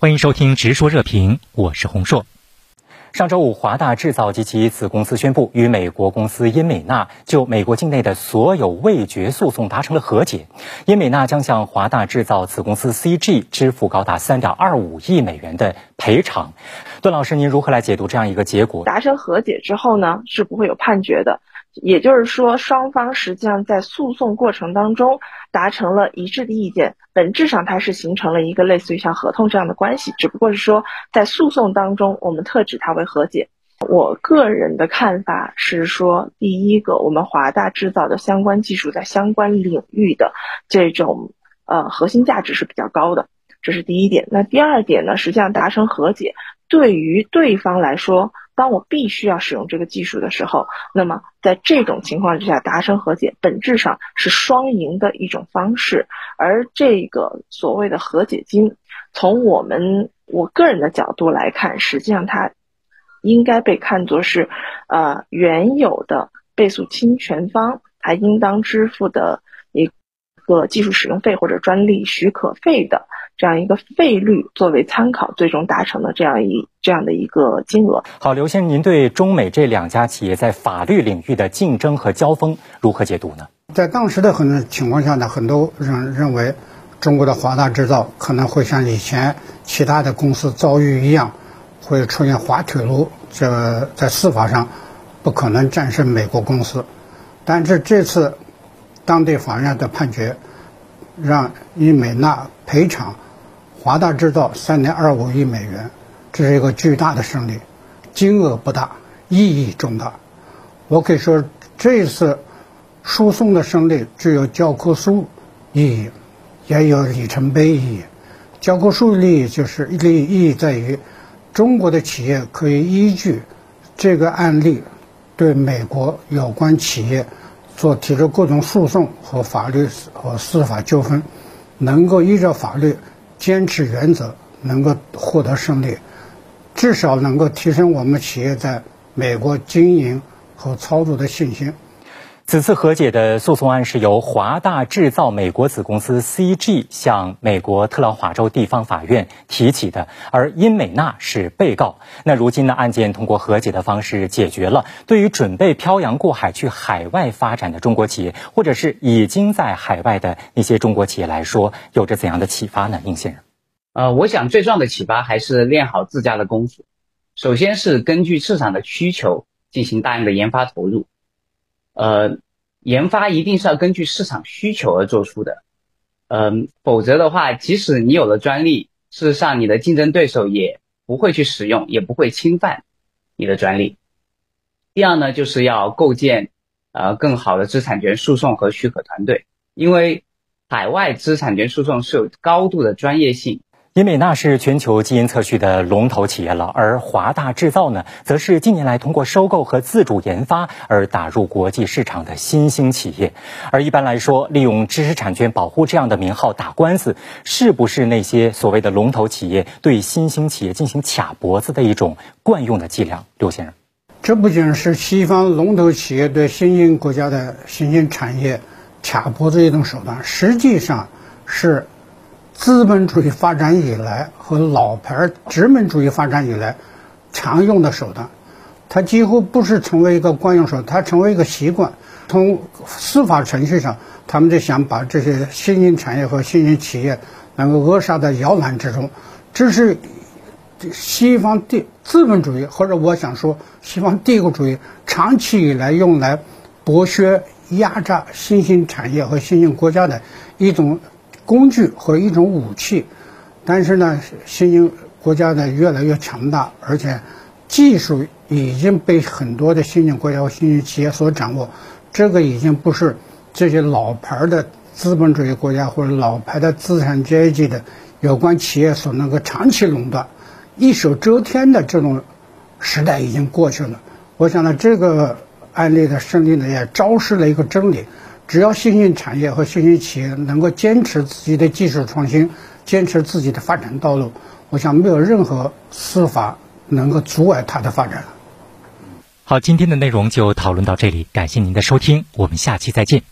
欢迎收听《直说热评》，我是洪硕。上周五，华大制造及其子公司宣布与美国公司英美纳就美国境内的所有味觉诉讼达成了和解。英美纳将向华大制造子公司 CG 支付高达三点二五亿美元的赔偿。段老师，您如何来解读这样一个结果？达成和解之后呢，是不会有判决的。也就是说，双方实际上在诉讼过程当中达成了一致的意见，本质上它是形成了一个类似于像合同这样的关系，只不过是说在诉讼当中我们特指它为和解。我个人的看法是说，第一个，我们华大制造的相关技术在相关领域的这种呃核心价值是比较高的，这是第一点。那第二点呢，实际上达成和解对于对方来说。当我必须要使用这个技术的时候，那么在这种情况之下达成和解，本质上是双赢的一种方式。而这个所谓的和解金，从我们我个人的角度来看，实际上它应该被看作是，呃，原有的被诉侵权方他应当支付的一个技术使用费或者专利许可费的。这样一个费率作为参考，最终达成的这样一这样的一个金额。好，刘先生，您对中美这两家企业在法律领域的竞争和交锋如何解读呢？在当时的很多情况下呢，很多人认为中国的华大制造可能会像以前其他的公司遭遇一样，会出现滑铁卢，这在司法上不可能战胜美国公司。但是这次当地法院的判决让英美纳赔偿。华大制造三点二五亿美元，这是一个巨大的胜利，金额不大，意义重大。我可以说，这次诉讼的胜利具有教科书意义，也有里程碑意义。教科书利益就是利意义在于，中国的企业可以依据这个案例，对美国有关企业做提出各种诉讼和法律和司法纠纷，能够依照法律。坚持原则，能够获得胜利，至少能够提升我们企业在美国经营和操作的信心。此次和解的诉讼案是由华大制造美国子公司 CG 向美国特劳华州地方法院提起的，而英美纳是被告。那如今呢，案件通过和解的方式解决了。对于准备漂洋过海去海外发展的中国企业，或者是已经在海外的一些中国企业来说，有着怎样的启发呢？应先生，呃，我想最重要的启发还是练好自家的功夫。首先是根据市场的需求进行大量的研发投入。呃，研发一定是要根据市场需求而做出的，嗯，否则的话，即使你有了专利，事实上你的竞争对手也不会去使用，也不会侵犯你的专利。第二呢，就是要构建呃更好的知识产权诉讼和许可团队，因为海外知识产权诉讼是有高度的专业性。英美纳是全球基因测序的龙头企业了，而华大制造呢，则是近年来通过收购和自主研发而打入国际市场的新兴企业。而一般来说，利用知识产权保护这样的名号打官司，是不是那些所谓的龙头企业对新兴企业进行卡脖子的一种惯用的伎俩？刘先生，这不仅是西方龙头企业对新兴国家的新兴产业卡脖子一种手段，实际上是。资本主义发展以来和老牌殖民主义发展以来常用的手段，它几乎不是成为一个惯用手段，它成为一个习惯。从司法程序上，他们就想把这些新兴产业和新兴企业能够扼杀在摇篮之中。这是西方帝资本主义，或者我想说西方帝国主义长期以来用来剥削、压榨新兴产业和新兴国家的一种。工具和一种武器，但是呢，新兴国家呢越来越强大，而且技术已经被很多的新兴国家和新兴企业所掌握。这个已经不是这些老牌的资本主义国家或者老牌的资产阶级的有关企业所能够长期垄断、一手遮天的这种时代已经过去了。我想呢，这个案例的胜利呢，也昭示了一个真理。只要新兴产业和新兴企业能够坚持自己的技术创新，坚持自己的发展道路，我想没有任何司法能够阻碍它的发展。好，今天的内容就讨论到这里，感谢您的收听，我们下期再见。